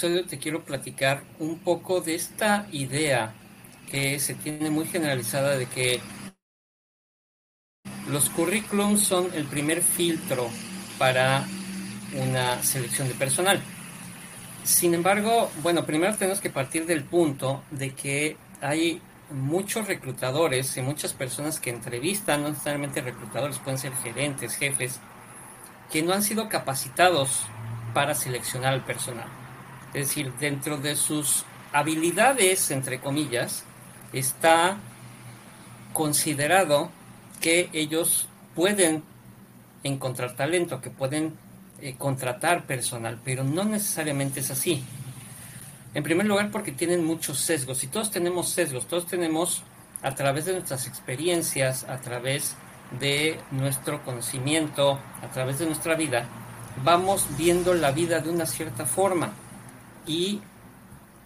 te quiero platicar un poco de esta idea que se tiene muy generalizada de que los currículums son el primer filtro para una selección de personal. Sin embargo, bueno, primero tenemos que partir del punto de que hay muchos reclutadores y muchas personas que entrevistan, no necesariamente reclutadores, pueden ser gerentes, jefes, que no han sido capacitados para seleccionar al personal. Es decir, dentro de sus habilidades, entre comillas, está considerado que ellos pueden encontrar talento, que pueden eh, contratar personal, pero no necesariamente es así. En primer lugar, porque tienen muchos sesgos, y todos tenemos sesgos, todos tenemos a través de nuestras experiencias, a través de nuestro conocimiento, a través de nuestra vida, vamos viendo la vida de una cierta forma. Y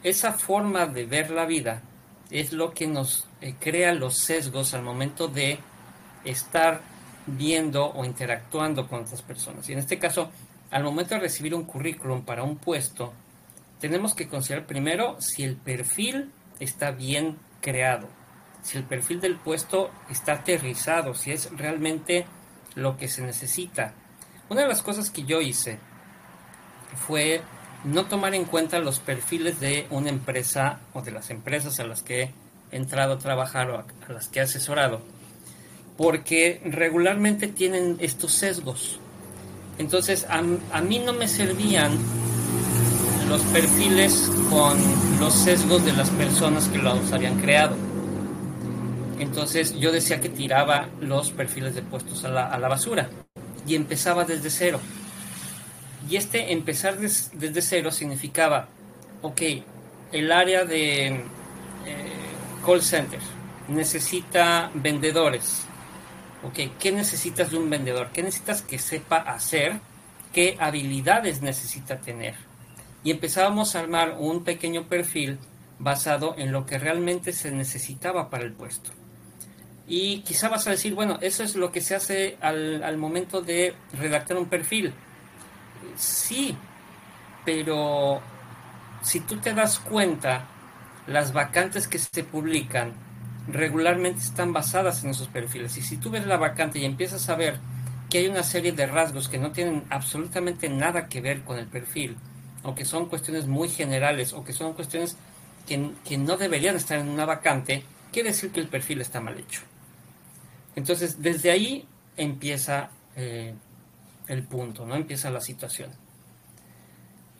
esa forma de ver la vida es lo que nos eh, crea los sesgos al momento de estar viendo o interactuando con otras personas. Y en este caso, al momento de recibir un currículum para un puesto, tenemos que considerar primero si el perfil está bien creado, si el perfil del puesto está aterrizado, si es realmente lo que se necesita. Una de las cosas que yo hice fue no tomar en cuenta los perfiles de una empresa o de las empresas a las que he entrado a trabajar o a las que he asesorado porque regularmente tienen estos sesgos. Entonces, a, mí no me servían los perfiles con los sesgos de las personas que los habían creado. Entonces, yo decía que tiraba los perfiles de puestos a la, basura y empezaba desde cero. Y este empezar desde cero significaba, ok, el área de eh, call center necesita vendedores, ok, ¿qué necesitas de un vendedor? ¿Qué necesitas que sepa hacer? ¿Qué habilidades necesita tener? Y empezábamos a armar un pequeño perfil basado en lo que realmente se necesitaba para el puesto. Y quizá vas a decir, bueno, eso es lo que se hace al, al momento de redactar un perfil. Sí, pero si tú te das cuenta, las vacantes que se publican regularmente están basadas en esos perfiles. Y si tú ves la vacante y empiezas a ver que hay una serie de rasgos que no tienen absolutamente nada que ver con el perfil, o que son cuestiones muy generales, o que son cuestiones que, no deberían estar en una vacante, quiere decir que el perfil está mal hecho. Entonces, desde ahí empieza eh, el punto, ¿no? Empieza la situación.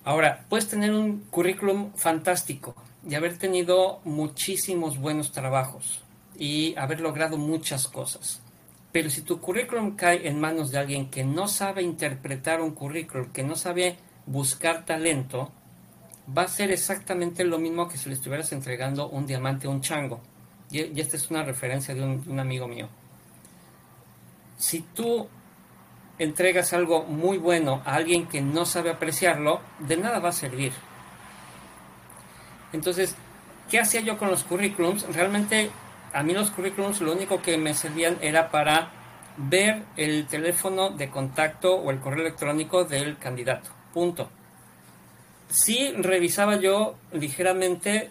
Ahora, puedes tener un currículum fantástico, y haber tenido muchísimos buenos trabajos y haber logrado muchas cosas. Pero si tu currículum cae en manos de alguien que no sabe interpretar un currículum, que no sabe buscar talento, va a ser exactamente lo mismo que si le estuvieras entregando un diamante a un chango. Y, esta es una referencia de un, un amigo mío. Si tú entregas algo muy bueno a alguien que no sabe apreciarlo, de nada va a servir. Entonces, ¿qué hacía yo con los currículums? Realmente a mí los currículums lo único que me servían era para ver el teléfono de contacto o el correo electrónico del candidato. Punto. Sí revisaba yo ligeramente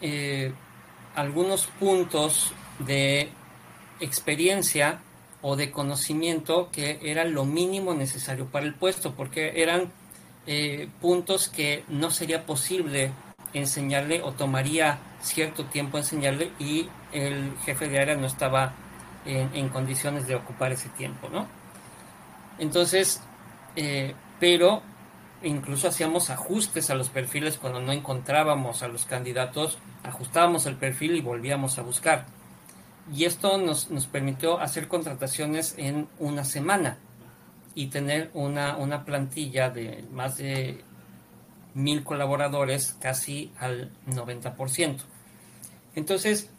eh, algunos puntos de experiencia o de conocimiento que era lo mínimo necesario para el puesto, porque eran eh, puntos que no sería posible enseñarle o tomaría cierto tiempo enseñarle y el jefe de área no estaba en, condiciones de ocupar ese tiempo, ¿no? Entonces, eh, pero incluso hacíamos ajustes a los perfiles cuando no encontrábamos a los candidatos, ajustábamos el perfil y volvíamos a buscar. Y esto nos, nos permitió hacer contrataciones en una semana y tener una, una plantilla de más de mil colaboradores casi al 90%. Entonces,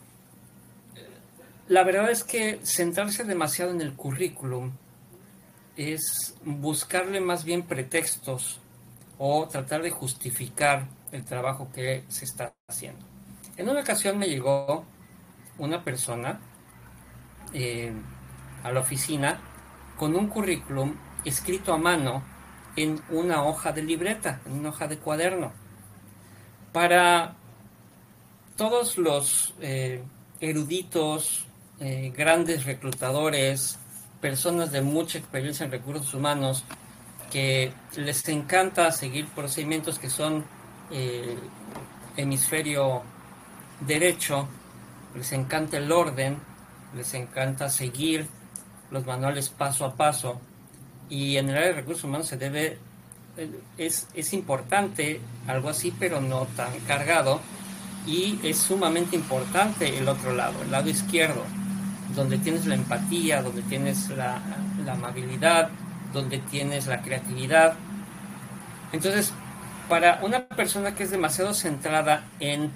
la verdad es que centrarse demasiado en el currículum es buscarle más bien pretextos o tratar de justificar el trabajo que se está haciendo. En una ocasión me llegó una persona eh, a la oficina con un currículum escrito a mano en una hoja de libreta, en una hoja de cuaderno. Para todos los eh, eruditos, eh, grandes reclutadores, personas de mucha experiencia en recursos humanos, que les encanta seguir procedimientos que son hemisferio derecho, les encanta el orden, les encanta seguir los manuales paso a paso y en el área de recursos humanos se debe, es, es importante algo así, pero no tan cargado y es sumamente importante el otro lado, el lado izquierdo, donde tienes la empatía, donde tienes la, la amabilidad, donde tienes la creatividad. Entonces, para una persona que es demasiado centrada en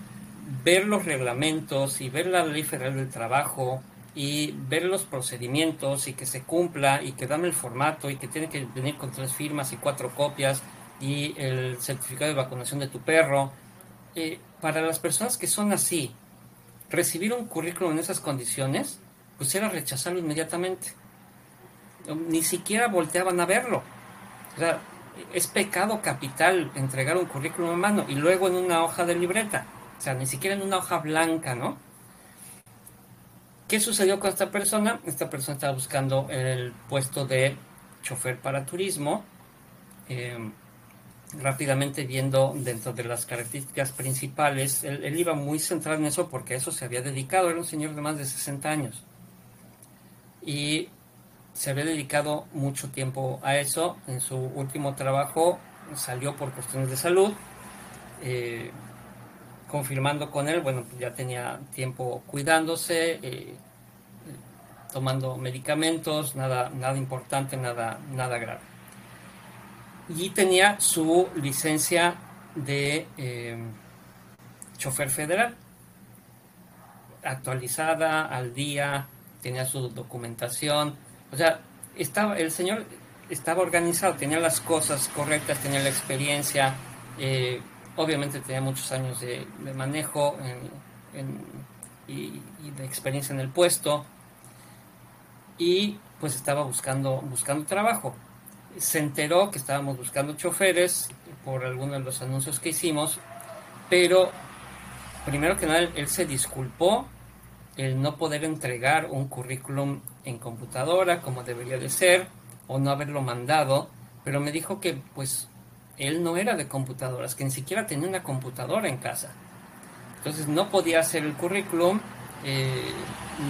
ver los reglamentos y ver la ley federal del trabajo y ver los procedimientos y que se cumpla y que dame el formato y que tiene que venir con tres firmas y cuatro copias y el certificado de vacunación de tu perro. Eh, para las personas que son así, recibir un currículum en esas condiciones, pues era rechazarlo inmediatamente ni siquiera volteaban a verlo. O sea, es pecado capital entregar un currículum en mano y luego en una hoja de libreta. O sea, ni siquiera en una hoja blanca, ¿no? ¿Qué sucedió con esta persona? Esta persona estaba buscando el puesto de chofer para turismo. Eh, rápidamente viendo dentro de las características principales, él, él, iba muy centrado en eso porque a eso se había dedicado, era un señor de más de 60 años. Y se había dedicado mucho tiempo a eso. En su último trabajo salió por cuestiones de salud. Eh, confirmando con él, bueno, ya tenía tiempo cuidándose, eh, tomando medicamentos, nada, nada importante, nada, nada grave. Y tenía su licencia de eh, chofer federal actualizada, al día, tenía su documentación, o sea, estaba, el señor estaba organizado, tenía las cosas correctas, tenía la experiencia, eh, obviamente tenía muchos años de, manejo y, de experiencia en el puesto y pues estaba buscando, buscando trabajo. Se enteró que estábamos buscando choferes por algunos de los anuncios que hicimos, pero primero que nada él se disculpó el no poder entregar un currículum en computadora como debería de ser o no haberlo mandado, pero me dijo que pues él no era de computadoras, que ni siquiera tenía una computadora en casa. Entonces no podía hacer el currículum, eh,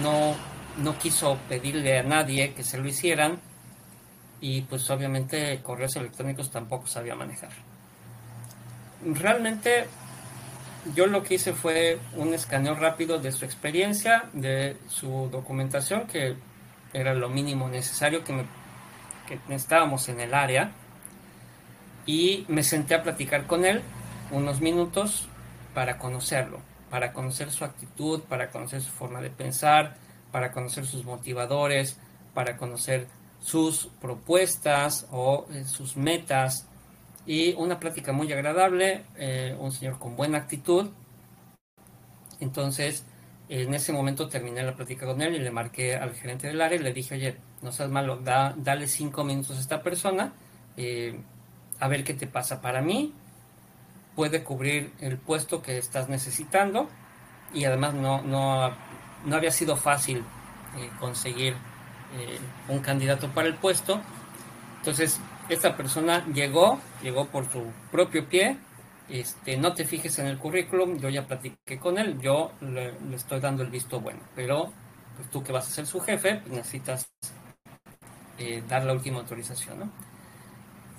no, no quiso pedirle a nadie que se lo hicieran y pues obviamente correos electrónicos tampoco sabía manejar. Realmente yo lo que hice fue un escaneo rápido de su experiencia, de su documentación, que era lo mínimo necesario que, necesitábamos en el área, y me senté a platicar con él unos minutos para conocerlo, para conocer su actitud, para conocer su forma de pensar, para conocer sus motivadores, para conocer sus propuestas o eh, sus metas, y una plática muy agradable, eh, un señor con buena actitud. Entonces, en ese momento terminé la plática con él y le marqué al gerente del área y le dije, oye, no seas malo, da, dale cinco minutos a esta persona, eh, a ver qué te pasa. Para mí, puede cubrir el puesto que estás necesitando y además no, no, no había sido fácil eh, conseguir un candidato para el puesto. Entonces, esta persona llegó, llegó por su propio pie, este, no te fijes en el currículum, yo ya platiqué con él, yo le, estoy dando el visto bueno, pero pues, tú que vas a ser su jefe, pues, necesitas eh, dar la última autorización, ¿no?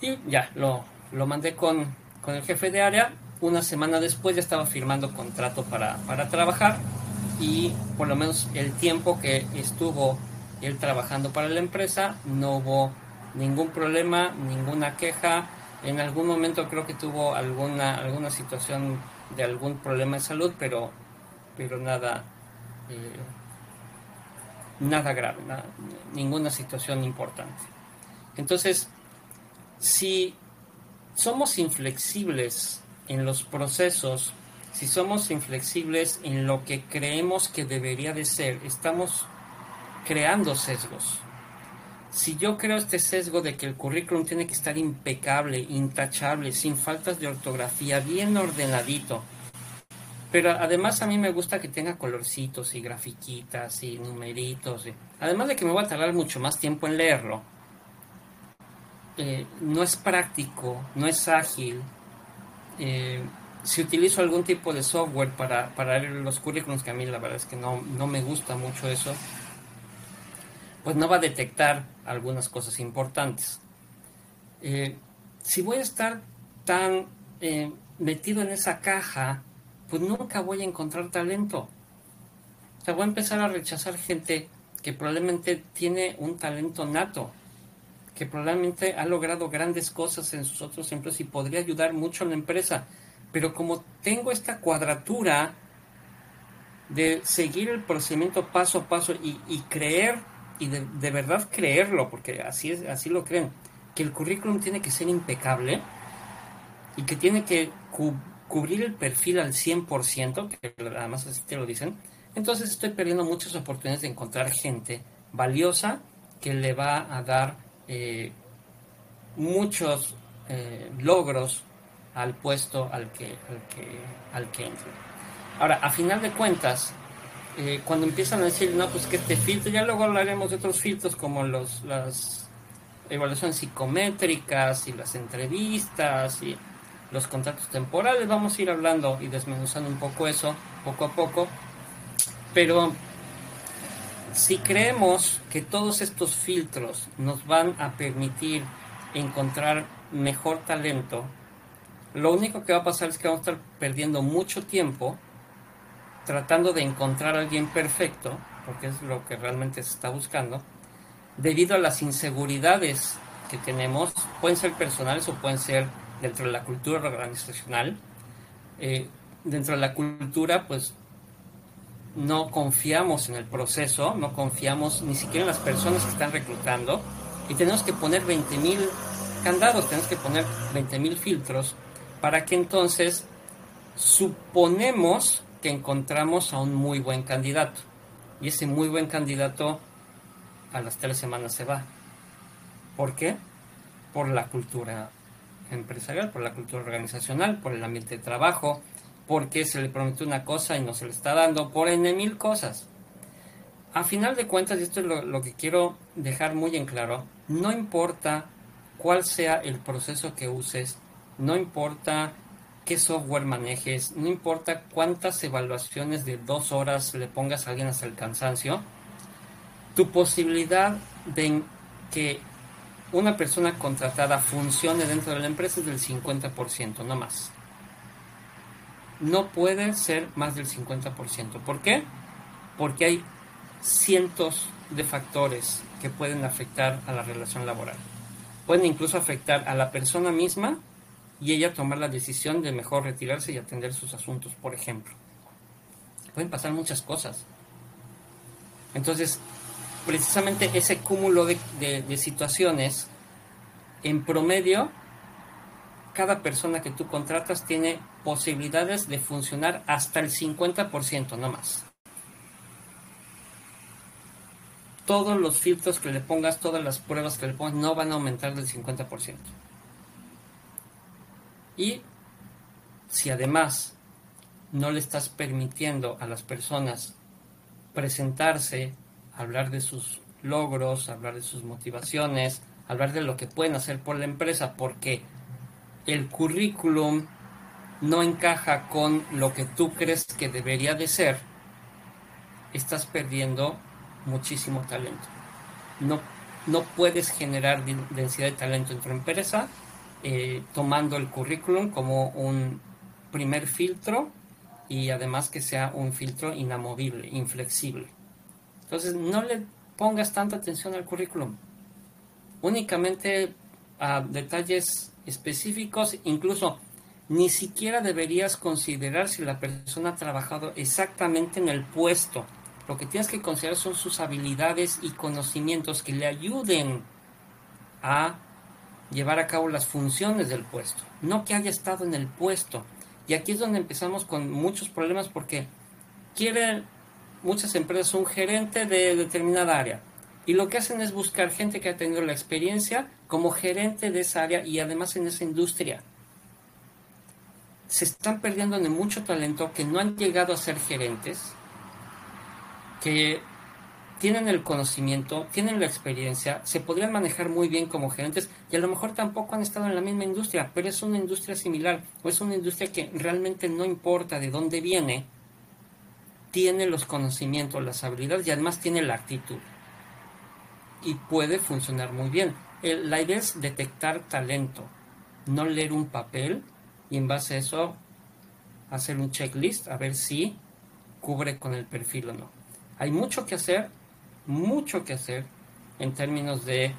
Y ya, lo, lo mandé con, con, el jefe de área, una semana después ya estaba firmando contrato para, para trabajar y por lo menos el tiempo que estuvo él trabajando para la empresa no hubo ningún problema, ninguna queja. En algún momento creo que tuvo alguna, alguna situación de algún problema de salud, pero, pero nada, eh, nada grave, ninguna situación importante. Entonces, si somos inflexibles en los procesos, si somos inflexibles en lo que creemos que debería de ser, estamos creando sesgos. Si yo creo este sesgo de que el currículum tiene que estar impecable, intachable, sin faltas de ortografía, bien ordenadito, pero además a mí me gusta que tenga colorcitos y grafiquitas y numeritos, además de que me voy a tardar mucho más tiempo en leerlo, eh, no es práctico, no es ágil. Eh, si utilizo algún tipo de software para, para los currículums, que a mí la verdad es que no, no me gusta mucho eso, pues no va a detectar algunas cosas importantes. Eh, si voy a estar tan metido en esa caja, pues nunca voy a encontrar talento. O sea, voy a empezar a rechazar gente que probablemente tiene un talento nato, que probablemente ha logrado grandes cosas en sus otros empleos y podría ayudar mucho a la empresa. Pero como tengo esta cuadratura de seguir el procedimiento paso a paso y, creer y de, verdad creerlo, porque así, es, así lo creen, que el currículum tiene que ser impecable y que tiene que cubrir el perfil al 100%, que además así te lo dicen, entonces estoy perdiendo muchas oportunidades de encontrar gente valiosa que le va a dar eh, muchos eh, logros al puesto al que, al que, al que entre. Ahora, a final de cuentas, eh, cuando empiezan a decir, no, pues que este filtro, ya luego hablaremos de otros filtros como los, las evaluaciones psicométricas y las entrevistas y los contratos temporales, vamos a ir hablando y desmenuzando un poco eso poco a poco, pero si creemos que todos estos filtros nos van a permitir encontrar mejor talento, lo único que va a pasar es que vamos a estar perdiendo mucho tiempo tratando de encontrar a alguien perfecto, porque es lo que realmente se está buscando, debido a las inseguridades que tenemos, pueden ser personales o pueden ser dentro de la cultura organizacional. Eh, dentro de la cultura, pues no confiamos en el proceso, no confiamos ni siquiera en las personas que están reclutando y tenemos que poner 20.000 candados, tenemos que poner 20.000 filtros para que entonces suponemos que encontramos a un muy buen candidato. Y ese muy buen candidato a las tres semanas se va. ¿Por qué? Por la cultura empresarial, por la cultura organizacional, por el ambiente de trabajo, porque se le prometió una cosa y no se le está dando, por N mil cosas. A final de cuentas, y esto es lo, lo que quiero dejar muy en claro, no importa cuál sea el proceso que uses, no importa qué software manejes, no importa cuántas evaluaciones de dos horas le pongas a alguien hasta el cansancio, tu posibilidad de que una persona contratada funcione dentro de la empresa es del 50%, no más. No puede ser más del 50%. ¿Por qué? Porque hay cientos de factores que pueden afectar a la relación laboral. Pueden incluso afectar a la persona misma y ella tomar la decisión de mejor retirarse y atender sus asuntos, por ejemplo. Pueden pasar muchas cosas. Entonces, precisamente ese cúmulo de, de, situaciones, en promedio, cada persona que tú contratas tiene posibilidades de funcionar hasta el 50%, no más. Todos los filtros que le pongas, todas las pruebas que le pongas, no van a aumentar del 50%. Y si además no le estás permitiendo a las personas presentarse, hablar de sus logros, hablar de sus motivaciones, hablar de lo que pueden hacer por la empresa, porque el currículum no encaja con lo que tú crees que debería de ser, estás perdiendo muchísimo talento. No, no puedes generar densidad de talento en tu empresa eh, tomando el currículum como un primer filtro y además que sea un filtro inamovible, inflexible. Entonces no le pongas tanta atención al currículum. Únicamente a detalles específicos, incluso ni siquiera deberías considerar si la persona ha trabajado exactamente en el puesto. Lo que tienes que considerar son sus habilidades y conocimientos que le ayuden a llevar a cabo las funciones del puesto, no que haya estado en el puesto. Y aquí es donde empezamos con muchos problemas porque quieren muchas empresas un gerente de determinada área, Y lo que hacen es buscar gente que ha tenido la experiencia como gerente de esa área y además en esa industria. Se están perdiendo de mucho talento que no han llegado a ser gerentes, que tienen el conocimiento, tienen la experiencia, se podrían manejar muy bien como gerentes y a lo mejor tampoco han estado en la misma industria, pero es una industria similar o es una industria que realmente no importa de dónde viene, tiene los conocimientos, las habilidades y además tiene la actitud. Y puede funcionar muy bien. la idea es detectar talento, no leer un papel y en base a eso hacer un checklist a ver si cubre con el perfil o no. Hay mucho que hacer, mucho que hacer en términos de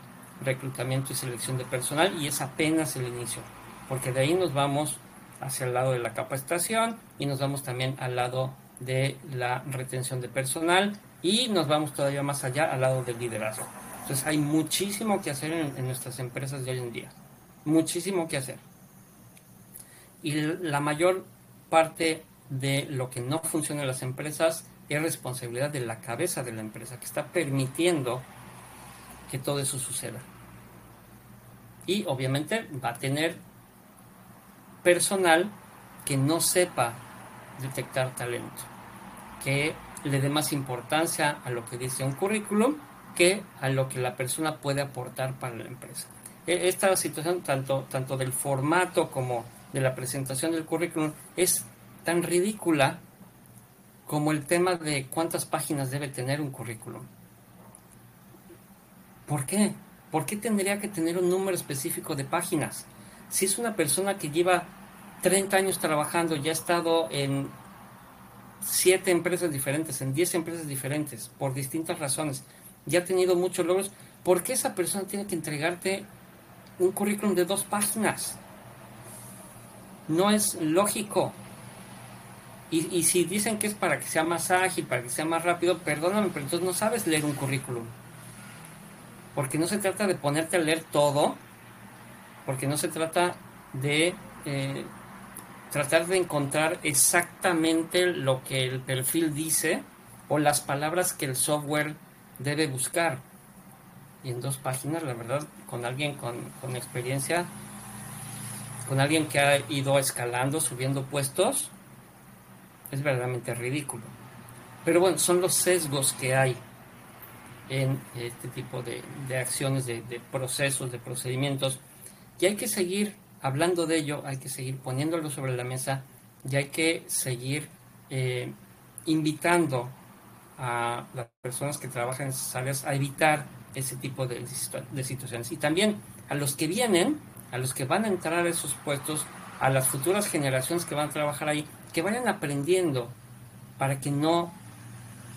reclutamiento y selección de personal y es apenas el inicio, porque de ahí nos vamos hacia el lado de la capacitación y nos vamos también al lado de la retención de personal y nos vamos todavía más allá al lado del liderazgo. Entonces hay muchísimo que hacer en, nuestras empresas de hoy en día, muchísimo que hacer. Y la mayor parte de lo que no funciona en las empresas es responsabilidad de la cabeza de la empresa que está permitiendo que todo eso suceda. Y obviamente va a tener personal que no sepa detectar talento, que le dé más importancia a lo que dice un currículum que a lo que la persona puede aportar para la empresa. E, esta situación, tanto, tanto del formato como de la presentación del currículum, es tan ridícula como el tema de cuántas páginas debe tener un currículum. ¿Por qué? ¿Por qué tendría que tener un número específico de páginas? Si es una persona que lleva 30 años trabajando, ya ha estado en 7 empresas diferentes, en 10 empresas diferentes, por distintas razones, ya ha tenido muchos logros, ¿por qué esa persona tiene que entregarte un currículum de dos páginas? No es lógico. Y, si dicen que es para que sea más ágil, para que sea más rápido, perdóname, pero entonces no sabes leer un currículum. Porque no se trata de ponerte a leer todo, porque no se trata de eh, tratar de encontrar exactamente lo que el perfil dice o las palabras que el software debe buscar. Y en dos páginas, la verdad, con alguien con, con experiencia, con alguien que ha ido escalando, subiendo puestos, es verdaderamente ridículo. Pero bueno, son los sesgos que hay en este tipo de, acciones, de, procesos, de procedimientos. Y hay que seguir hablando de ello, hay que seguir poniéndolo sobre la mesa y hay que seguir eh, invitando a las personas que trabajan en esas áreas a evitar ese tipo de, de situaciones. Y también a los que vienen, a los que van a entrar a esos puestos, a las futuras generaciones que van a trabajar ahí, que vayan aprendiendo para que no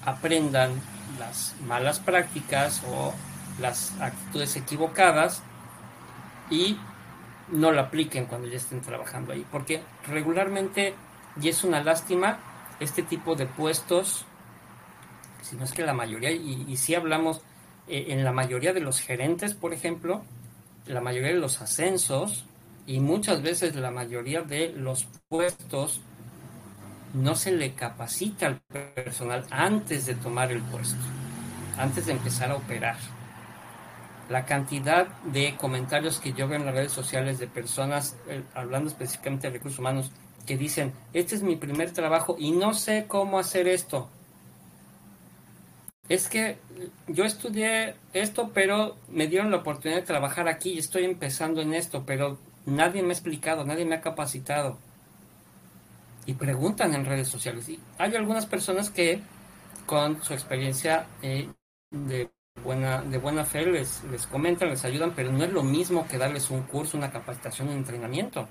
aprendan las malas prácticas o las actitudes equivocadas y no lo apliquen cuando ya estén trabajando ahí. Porque regularmente, y es una lástima, este tipo de puestos, si no es que la mayoría, y, si hablamos eh, en la mayoría de los gerentes, por ejemplo, la mayoría de los ascensos y muchas veces la mayoría de los puestos no se le capacita al personal antes de tomar el puesto, antes de empezar a operar. La cantidad de comentarios que yo veo en las redes sociales de personas, eh, hablando específicamente de recursos humanos, que dicen, este es mi primer trabajo y no sé cómo hacer esto. Es que yo estudié esto, pero me dieron la oportunidad de trabajar aquí y estoy empezando en esto, pero nadie me ha explicado, nadie me ha capacitado y preguntan en redes sociales. Y hay algunas personas que con su experiencia eh, de buena de buena fe les, les comentan, les ayudan, pero no es lo mismo que darles un curso, una capacitación, un entrenamiento.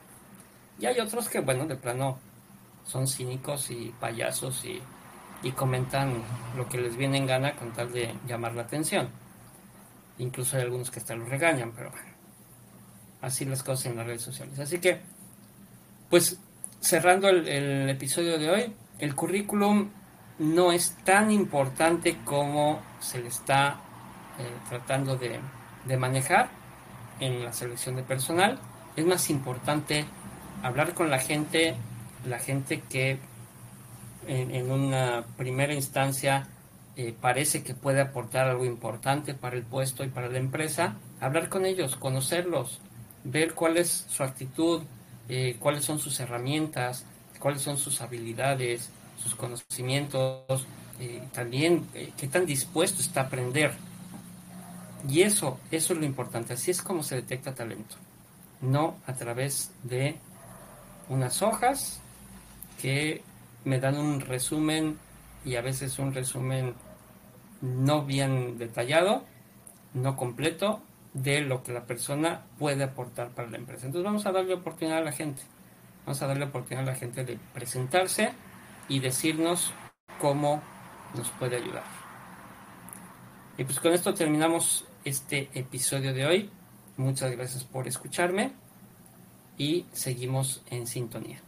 Y hay otros que, bueno, de plano son cínicos y payasos y, y comentan lo que les viene en gana con tal de llamar la atención. Incluso hay algunos que hasta los regañan, pero así las cosas en las redes sociales. Así que, pues cerrando el, episodio de hoy, el currículum no es tan importante como se le está eh, tratando de, manejar en la selección de personal. Es más importante hablar con la gente, la gente que en, una primera instancia eh, parece que puede aportar algo importante para el puesto y para la empresa, hablar con ellos, conocerlos, ver cuál es su actitud, eh, cuáles son sus herramientas, cuáles son sus habilidades, sus conocimientos, eh, también qué tan dispuesto está a aprender. Y eso, eso es lo importante. Así es como se detecta talento. No a través de unas hojas que me dan un resumen y a veces un resumen no bien detallado, no completo, de lo que la persona puede aportar para la empresa. Entonces vamos a darle oportunidad a la gente. Vamos a darle oportunidad a la gente de presentarse y decirnos cómo nos puede ayudar. Y pues con esto terminamos este episodio de hoy. Muchas gracias por escucharme y seguimos en sintonía.